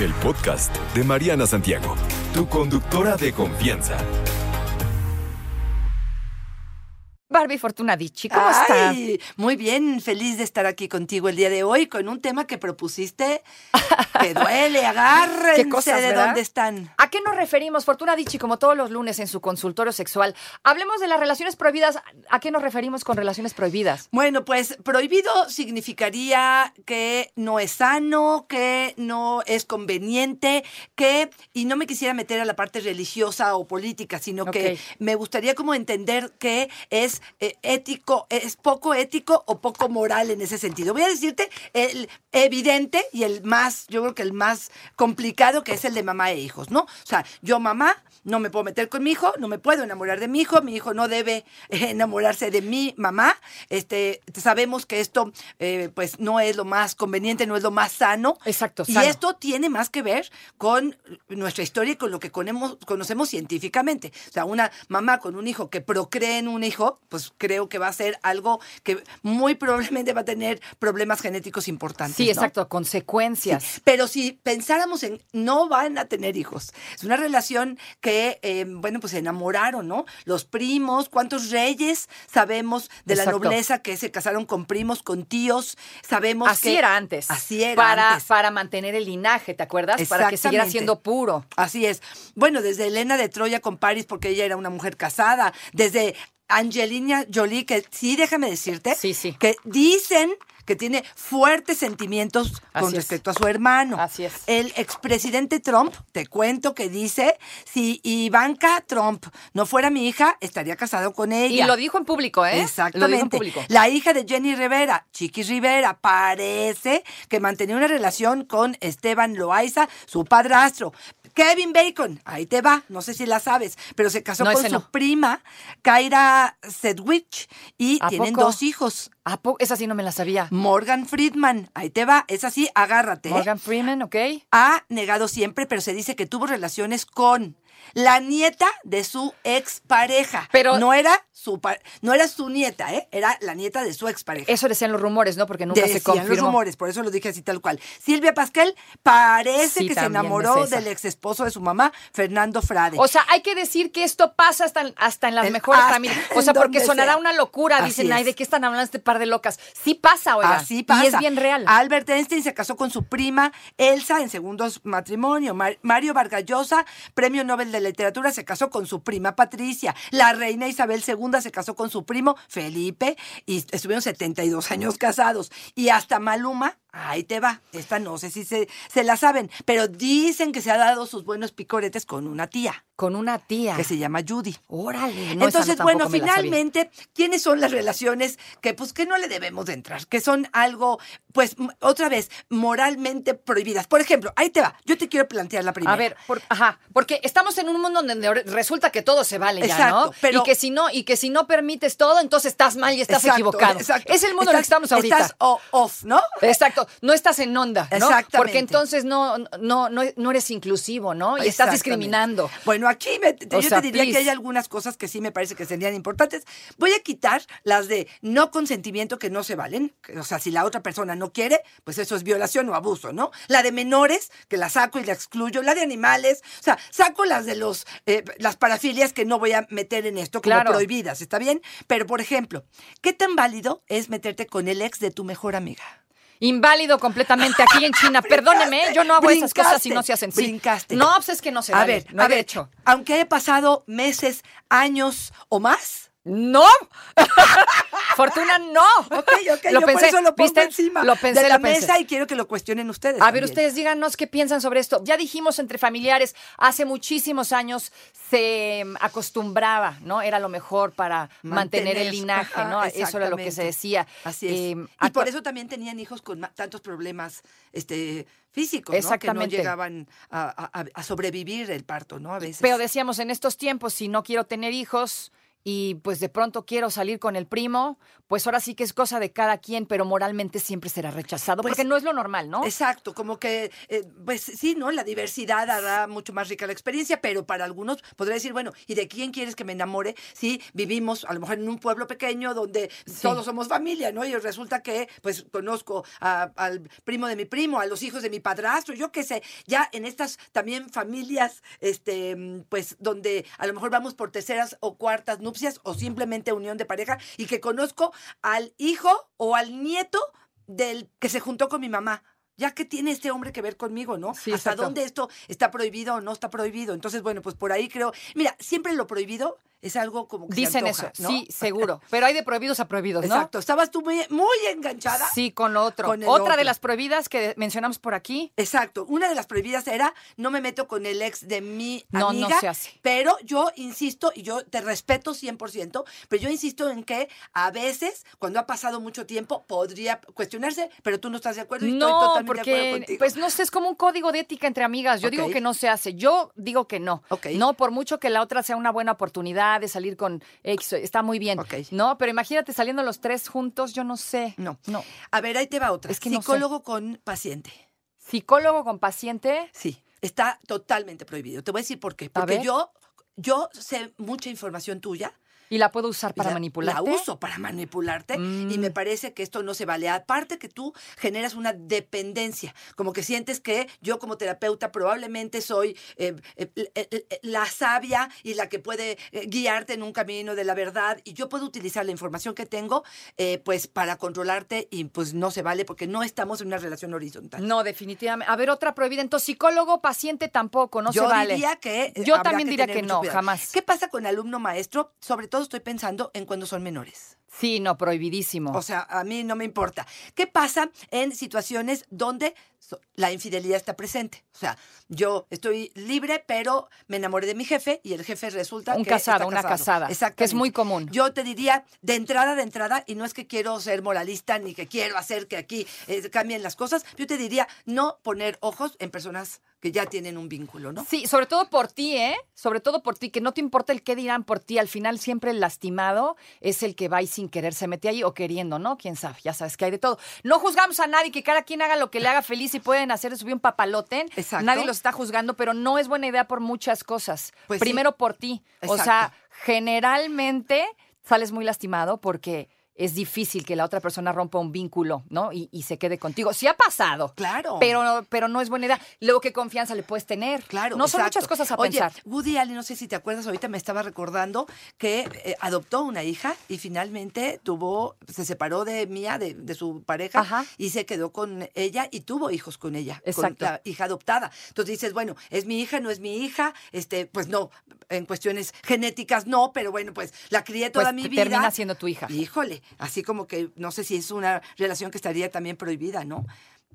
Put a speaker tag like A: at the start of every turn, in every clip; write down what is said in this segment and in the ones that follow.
A: El podcast de Mariana Santiago, tu conductora de confianza.
B: Barbie Fortunadici, ¿cómo está?
C: Ay, Muy bien, feliz de estar aquí contigo el día de hoy con un tema que propusiste que duele, agárrense
B: Qué cosas,
C: de
B: ¿verdad?
C: dónde están.
B: ¿A qué nos referimos? Fortuna Dichi, como todos los lunes en su consultorio sexual. Hablemos de las relaciones prohibidas. ¿A qué nos referimos con relaciones prohibidas?
C: Bueno, pues prohibido significaría que no es sano, que no es conveniente, que, y no me quisiera meter a la parte religiosa o política, sino que me gustaría como entender que es eh, ético, es poco ético o poco moral en ese sentido. Voy a decirte el evidente y el más, yo creo que el más complicado, que es el de mamá e hijos, ¿no? O sea, yo mamá no me puedo meter con mi hijo, no me puedo enamorar de mi hijo, mi hijo no debe eh, enamorarse de mi mamá. Este, sabemos que esto, eh, pues, no es lo más conveniente, no es lo más sano.
B: Exacto,
C: Y
B: sano.
C: esto tiene más que ver con nuestra historia y con lo que conemos- conocemos científicamente. O sea, una mamá con un hijo que procree en un hijo, pues creo que va a ser algo que muy probablemente va a tener problemas genéticos importantes.
B: Sí,
C: ¿no?
B: exacto, consecuencias.
C: Sí, Pero si pensáramos en no van a tener hijos, es una relación que, eh, bueno, pues se enamoraron, ¿no? Los primos, ¿cuántos reyes sabemos de
B: Exacto.
C: la nobleza que se casaron con primos, con tíos? Sabemos
B: Así
C: que-
B: era antes.
C: Así era
B: para,
C: antes.
B: Para mantener el linaje, ¿te acuerdas? Para que siguiera siendo puro.
C: Así es. Bueno, desde Elena de Troya con Paris, porque ella era una mujer casada, desde Angelina Jolie, que sí, déjame decirte,
B: Sí, sí.
C: que dicen que tiene fuertes sentimientos con
B: es.
C: respecto a su hermano.
B: Así es.
C: El expresidente Trump, te cuento que dice, si Ivanka Trump no fuera mi hija, estaría casado con ella.
B: Y lo dijo en público, ¿eh? Lo dijo en
C: Exactamente.
B: público.
C: La hija de Jenny Rivera, Chiqui Rivera, parece que mantenía una relación con Esteban Loaiza, su padrastro. Kevin Bacon, ahí te va, no sé si la sabes, pero se casó
B: No,
C: con su
B: no.
C: prima, Kaira Sedgwick, y
B: ¿A
C: tienen
B: poco?
C: dos hijos.
B: ¿A poco? Esa sí no me la sabía.
C: Morgan Friedman, ahí te va, es así, agárrate. ¿eh?
B: Morgan Freeman, ¿ok?
C: Ha negado siempre, pero se dice que tuvo relaciones con la nieta de su expareja.
B: Pero-
C: no era su no era su nieta, ¿eh? Era la nieta de su expareja.
B: Eso decían los rumores, ¿no? Porque nunca se
C: Decían
B: confirmó.
C: los rumores, por eso lo dije así tal cual. Silvia Pasquel parece
B: Sí,
C: que se enamoró
B: es
C: del ex esposo de su mamá, Fernando Frade.
B: O sea, hay que decir que esto pasa hasta, hasta en las mejores familias. O sea, porque sonará
C: sea.
B: una locura.
C: Así
B: Dicen, ay. ¿de qué están hablando este par de locas? Sí pasa, oiga.
C: Así pasa.
B: Y es bien real.
C: Albert Einstein se casó con su prima Elsa en segundos matrimonio. Mar- Mario Vargas Llosa, premio Nobel de Literatura, se casó con su prima Patricia. La reina Isabel II se casó con su primo Felipe y estuvieron 72 años casados. Y hasta Maluma, ahí te va. Esta no sé si se, se la saben, pero dicen que se ha dado sus buenos picoretes con una tía
B: Con una tía.
C: que se llama Judy.
B: Órale. no,
C: Entonces,
B: no
C: bueno, finalmente, ¿quiénes son las relaciones que, pues, que no le debemos de entrar? Que son algo, pues, otra vez, moralmente prohibidas. Por ejemplo, ahí te va. Yo te quiero plantear la primera.
B: A ver, por- ajá, porque estamos en un mundo donde resulta que todo se vale ya,
C: Exacto,
B: ¿no?
C: pero-
B: y que si no y que si no permites todo, entonces estás mal y estás
C: Exacto,
B: equivocado.
C: exacto.
B: Es el mundo en el que estamos ahorita.
C: Estás o- off, ¿no?
B: Exacto, no estás en onda, ¿no?
C: Exactamente.
B: Porque entonces no, no, no, no eres inclusivo, ¿no? Y estás discriminando.
C: Bueno, aquí me- yo
B: sea,
C: te diría
B: please.
C: que hay algunas cosas que sí me parece que serían importantes. Voy a quitar las de no consentimiento que no se valen. O sea, si la otra persona no quiere, pues eso es violación o abuso, ¿no? La de menores, que la saco y la excluyo. La de animales, o sea, saco las de los eh, las parafilias que no voy a meter en esto como
B: Claro.
C: prohibidas, ¿está bien? Pero, por ejemplo, ¿qué tan válido es meterte con el ex de tu mejor amiga?
B: Inválido completamente aquí en China. Perdóneme, yo no hago esas cosas si no se hacen. Sí.
C: Brincaste.
B: No, pues es que no se
C: a
B: vale.
C: ver,
B: no
C: a ver,
B: derecho.
C: aunque haya pasado meses, años o más,
B: No. Fortuna, no.
C: Ok, ok,
B: Lo
C: yo
B: pensé,
C: por eso lo pongo
B: ¿viste?
C: encima
B: Lo pensé,
C: de la
B: lo pensé.
C: mesa y quiero que lo cuestionen ustedes.
B: A ver, ustedes díganos qué piensan sobre esto. Ya dijimos entre familiares, hace muchísimos años se mm, acostumbraba, ¿no? Era lo mejor para mantener, el linaje,
C: ajá,
B: ¿no? Eso era lo que se decía.
C: Así es.
B: Eh,
C: y por eso también tenían hijos con tantos problemas este, físicos, ¿no?
B: Exactamente.
C: Que no llegaban a, a- a sobrevivir el parto, ¿no? A veces.
B: Pero decíamos, en estos tiempos, si no quiero tener hijos y pues de pronto quiero salir con el primo, pues ahora sí que es cosa de cada quien, pero moralmente siempre será rechazado,
C: Pues,
B: porque no es lo normal, ¿no?
C: Exacto, como que, eh, pues sí, ¿no? La diversidad hará mucho más rica la experiencia, pero para algunos podría decir, bueno, ¿y de quién quieres que me enamore si vivimos a lo mejor en un pueblo pequeño donde todos somos familia, ¿no? Y resulta que, pues, conozco a- al primo de mi primo, a los hijos de mi padrastro, yo qué sé, ya en estas también familias, este, pues, donde a lo mejor vamos por terceras o cuartas nupcias o simplemente unión de pareja y que conozco al hijo o al nieto del que se juntó con mi mamá. Ya que tiene este hombre que ver conmigo, ¿no?
B: Sí,
C: Hasta
B: exacto.
C: dónde esto está prohibido o no está prohibido. Entonces, bueno, pues por ahí creo. Mira, siempre lo prohibido es algo como que se
B: Dicen
C: antoja,
B: eso,
C: ¿no?
B: sí, seguro. Pero hay de prohibidos a prohibidos, ¿no?
C: Exacto. Estabas tú muy, muy enganchada.
B: Sí, con lo otro.
C: Con
B: Otra
C: otro.
B: de las prohibidas que mencionamos por aquí.
C: Exacto. Una de las prohibidas era no me meto con el ex de mi
B: No, no
C: amiga.
B: se hace.
C: Pero yo insisto, y yo te respeto 100%, pero yo insisto en que a veces, cuando ha pasado mucho tiempo, podría cuestionarse, pero tú no estás de acuerdo y estoy
B: No,
C: totalmente de acuerdo
B: porque,
C: contigo.
B: pues no sé, es como un código de ética entre amigas. Yo digo que no se hace. Yo digo que no. No, por mucho que la otra sea una buena oportunidad de salir con X, está muy bien. No, pero imagínate saliendo los tres juntos, yo no sé.
C: No.
B: No.
C: A ver, ahí te va otra.
B: Es que no sé.
C: Psicólogo con paciente.
B: Psicólogo con paciente.
C: Sí, está totalmente prohibido. Te voy a decir por qué. Porque yo, yo sé mucha información tuya.
B: Y la puedo usar para
C: la-
B: manipularte.
C: La uso para manipularte y
B: Mm.
C: me parece que esto no se vale. Aparte que tú generas una dependencia, como que sientes que yo como terapeuta probablemente soy eh, eh, eh, la sabia y la que puede guiarte en un camino de la verdad y yo puedo utilizar la información que tengo eh, pues para controlarte y pues no se vale porque no estamos en una relación horizontal.
B: No, definitivamente. A ver, otra prohibida. Entonces, psicólogo, paciente tampoco, no
C: yo
B: se vale.
C: diría que
B: Yo también diría que no,
C: cuidado.
B: jamás.
C: ¿Qué pasa con alumno maestro? Sobre todo estoy pensando en cuando son menores.
B: Sí, no, prohibidísimo.
C: O sea, a mí no me importa. ¿Qué pasa en situaciones donde la infidelidad está presente? O sea, yo estoy libre, pero me enamoré de mi jefe y el jefe resulta
B: Un
C: que
B: casado,
C: está
B: una casada, que es muy común.
C: Yo te diría de entrada, de entrada, y no es que quiero ser moralista ni que quiero hacer que aquí eh, cambien las cosas, yo te diría no poner ojos en personas que ya tienen un vínculo, ¿no?
B: Sí, sobre todo por ti, ¿eh? Sobre todo por ti, que no te importa el qué dirán por ti. Al final siempre el lastimado es el que va y sin querer se mete ahí o queriendo, ¿no? Quién sabe, ya sabes que hay de todo. No juzgamos a nadie, que cada quien haga lo que le haga feliz y pueden hacer de subir un papalote.
C: Exacto.
B: Nadie los está juzgando, pero no es buena idea por muchas cosas.
C: Pues sí.
B: Primero por ti. O sea, generalmente sales muy lastimado porque es difícil que la otra persona rompa un vínculo, ¿no? Y, y se quede contigo. Sí ha pasado.
C: Claro.
B: Pero, pero no es buena idea. Luego, ¿qué confianza le puedes tener?
C: Claro,
B: No son muchas cosas a
C: Oye,
B: pensar.
C: Woody Allen, no sé si te acuerdas, ahorita me estaba recordando que eh, adoptó una hija y finalmente tuvo, se separó de Mía, de, de su pareja,
B: Ajá.
C: y se quedó con ella y tuvo hijos con ella,
B: Exacto.
C: con la hija adoptada. Entonces dices, bueno, es mi hija, no es mi hija, este, pues no, en cuestiones genéticas no, pero bueno, pues la crié toda
B: Pues
C: mi vida.
B: termina siendo tu hija.
C: Híjole, así como que no sé si es una relación que estaría también prohibida, ¿no?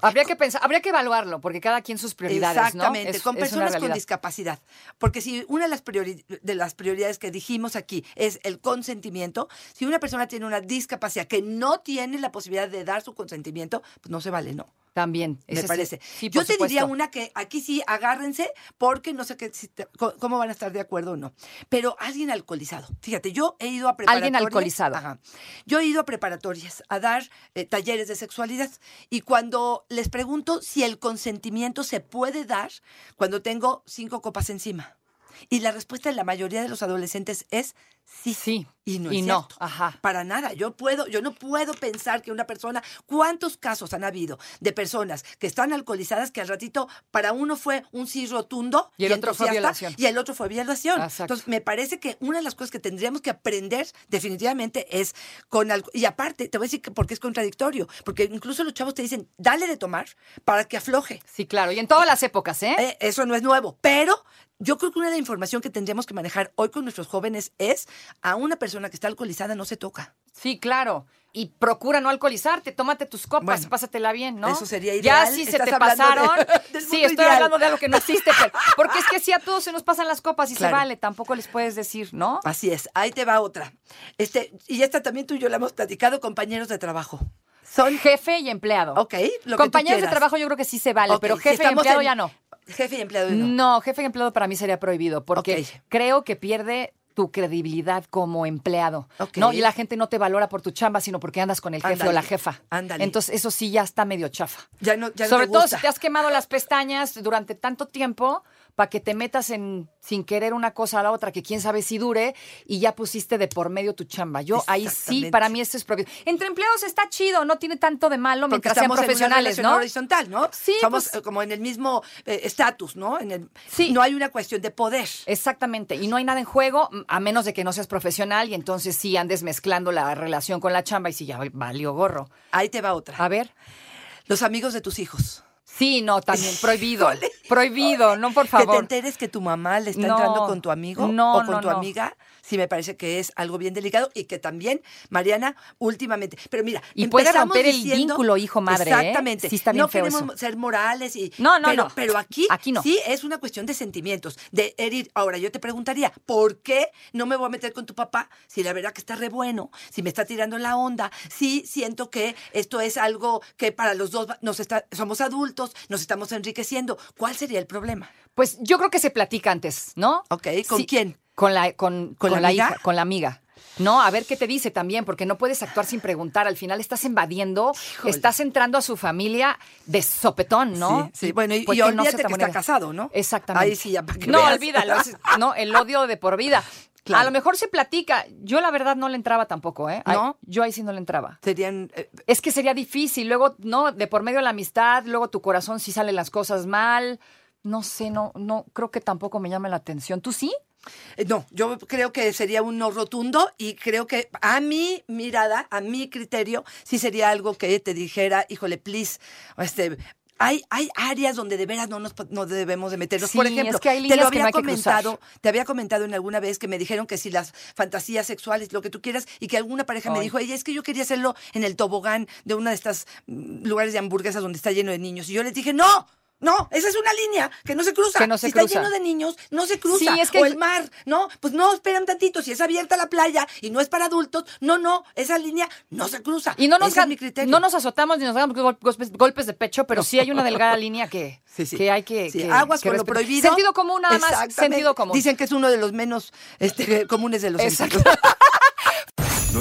B: Habría que pensar, habría que evaluarlo, porque cada quien sus prioridades,
C: Exactamente,
B: ¿no? Es-
C: con personas con discapacidad. Porque si una de las, priori- de las prioridades que dijimos aquí es el consentimiento, si una persona tiene una discapacidad que no tiene la posibilidad de dar su consentimiento, pues no se vale, ¿no.
B: También.
C: Me
B: ese
C: parece.
B: sí,
C: Yo te diría una que aquí sí agárrense porque no sé qué, si te- cómo van a estar de acuerdo o no. Pero alguien alcoholizado. Fíjate, yo he ido a preparatorias.
B: Alguien alcoholizado.
C: Ajá. Yo he ido a preparatorias a dar eh, talleres de sexualidad y cuando les pregunto si el consentimiento se puede dar cuando tengo cinco copas encima. Y la respuesta de la mayoría de los adolescentes es sí.
B: Sí,
C: Y no
B: y
C: es
B: no,
C: cierto.
B: ajá.
C: Para nada. Yo puedo, yo no puedo pensar que una persona, ¿cuántos casos han habido de personas que están alcoholizadas que al ratito para uno fue un sí rotundo
B: Y el otro fue violación.
C: y el otro fue violación?
B: Exacto.
C: Entonces, me parece que una de las cosas que tendríamos que aprender definitivamente es con algo. Y aparte, te voy a decir que porque es contradictorio, porque incluso los chavos te dicen, dale de tomar para que afloje.
B: Sí, claro. Y en todas las épocas, ¿eh?
C: Eh, eso no es nuevo, pero yo creo que una de la información que tendríamos que manejar hoy con nuestros jóvenes es a una persona que está alcoholizada no se toca.
B: Sí, claro. Y procura no alcoholizarte, tómate tus copas,
C: Bueno,
B: pásatela bien, ¿no?
C: eso sería
B: Ya
C: ideal.
B: si se te
C: de-
B: pasaron. sí, estoy
C: ideal.
B: hablando de algo que no existe, pero- porque es que sí a todos se nos pasan las copas y
C: Claro.
B: se vale, tampoco les puedes decir, ¿no?
C: Así es, ahí te va otra. Este, y esta también tú y yo la hemos platicado, compañeros de trabajo. Son,
B: Jefe y empleado.
C: ok, lo
B: Compañeros
C: que
B: de
C: tú quieras.
B: trabajo yo creo que sí se vale, pero
C: si
B: jefe y empleado
C: en-
B: ya no.
C: Jefe y empleado no.
B: No, jefe y empleado para mí sería prohibido, porque creo que pierde tu credibilidad como empleado. ¿no? Y la gente no te valora por tu chamba, sino porque andas con el jefe
C: Ándale,
B: o la jefa.
C: ándale.
B: Entonces, eso sí ya está medio chafa.
C: Ya no, ya no
B: Sobre
C: te
B: todo si te has quemado las pestañas durante tanto tiempo para que te metas en sin querer una cosa a la otra, que quién sabe si dure, y ya pusiste de por medio tu chamba. Yo ahí sí, para mí esto es prohibido. Entre empleados está chido, no tiene tanto de malo
C: Porque
B: mientras sean
C: estamos en una
B: profesionales, ¿no?
C: horizontal, ¿no?
B: Sí,
C: Somos
B: pues-
C: eh, como en el mismo eh, estatus, ¿no? En el,
B: Sí.
C: No hay una cuestión de poder.
B: Exactamente, y no hay nada en juego, a menos de que no seas profesional y entonces sí andes mezclando la relación con la chamba y sí ya valió gorro.
C: Ahí te va otra.
B: A ver.
C: Los amigos de tus hijos.
B: Sí, no, también prohibido. Prohibido, no por
C: Que te
B: favor.
C: enteres que tu mamá le está
B: No,
C: entrando con tu amigo
B: no,
C: o con
B: no,
C: tu amiga. Sí, me parece que es algo bien delicado y que también, Mariana, últimamente. Pero mira,
B: Y puede romper el vínculo hijo-madre, ¿eh?
C: Exactamente.
B: Sí está bien
C: no
B: feo
C: queremos
B: eso.
C: ser morales y.
B: No, no,
C: pero,
B: no.
C: Pero aquí,
B: Aquí no.
C: sí es una cuestión de sentimientos, de herir. Ahora, yo te preguntaría, ¿por qué no me voy a meter con tu papá si la verdad que está re bueno, si me está tirando la onda, si siento que esto es algo que para los dos nos está, somos adultos, nos estamos enriqueciendo? ¿Cuál sería el problema?
B: Pues yo creo que se platica antes, ¿no?
C: Ok, ¿con quién?
B: Con la, con,
C: ¿Con
B: con
C: la amiga?
B: hija, con la amiga. No, a ver qué te dice también, porque no puedes actuar sin preguntar. Al final estás invadiendo,
C: Híjole.
B: estás entrando a su familia de sopetón, ¿no?
C: Sí, sí. Bueno, y,
B: pues
C: y
B: no
C: olvídate
B: se
C: que
B: te
C: está casado, ¿no?
B: Exactamente.
C: Ahí sí, ya para que
B: No,
C: veas.
B: olvídalo. no, el odio de por vida.
C: Claro.
B: A lo mejor se platica. Yo la verdad no le entraba tampoco, ¿eh?
C: ¿No?
B: yo ahí sí no le entraba.
C: Serían. eh,
B: Es que sería difícil. Luego, no, de por medio de la amistad, luego tu corazón sí salen las cosas mal. No sé, no, no, creo que tampoco me llama la atención. ¿Tú sí?
C: Eh, no, yo creo que sería un no rotundo y creo que a mi mirada, a mi criterio, sí sería algo que te dijera, híjole, please, este. Hay, hay áreas donde de veras no nos no debemos de meternos. Por
B: Sí,
C: ejemplo,
B: es que hay
C: te lo
B: que no
C: había
B: que
C: comentado, te había comentado en alguna vez que me dijeron que si las fantasías sexuales, lo que tú quieras, y que alguna pareja me dijo, ella es que yo quería hacerlo en el tobogán de una de estas mm, lugares de hamburguesas donde está lleno de niños. Y yo les dije, no. No, esa es una línea que no se cruza.
B: Que no se
C: si
B: cruza.
C: está lleno de niños, no se cruza.
B: Sí, es que
C: o el mar, ¿no? Pues no, esperan tantito. Si es abierta la playa y no es para adultos, no, no, esa línea no se cruza.
B: Y no nos,
C: es mi criterio.
B: no nos azotamos ni nos damos gol- golpes, golpes de pecho, pero sí hay una delgada línea que,
C: Sí, sí.
B: que hay que, que-
C: aguas con lo prohibido.
B: Sentido común nada más, sentido común.
C: Dicen que es uno de los menos este, comunes de los
B: Exacto.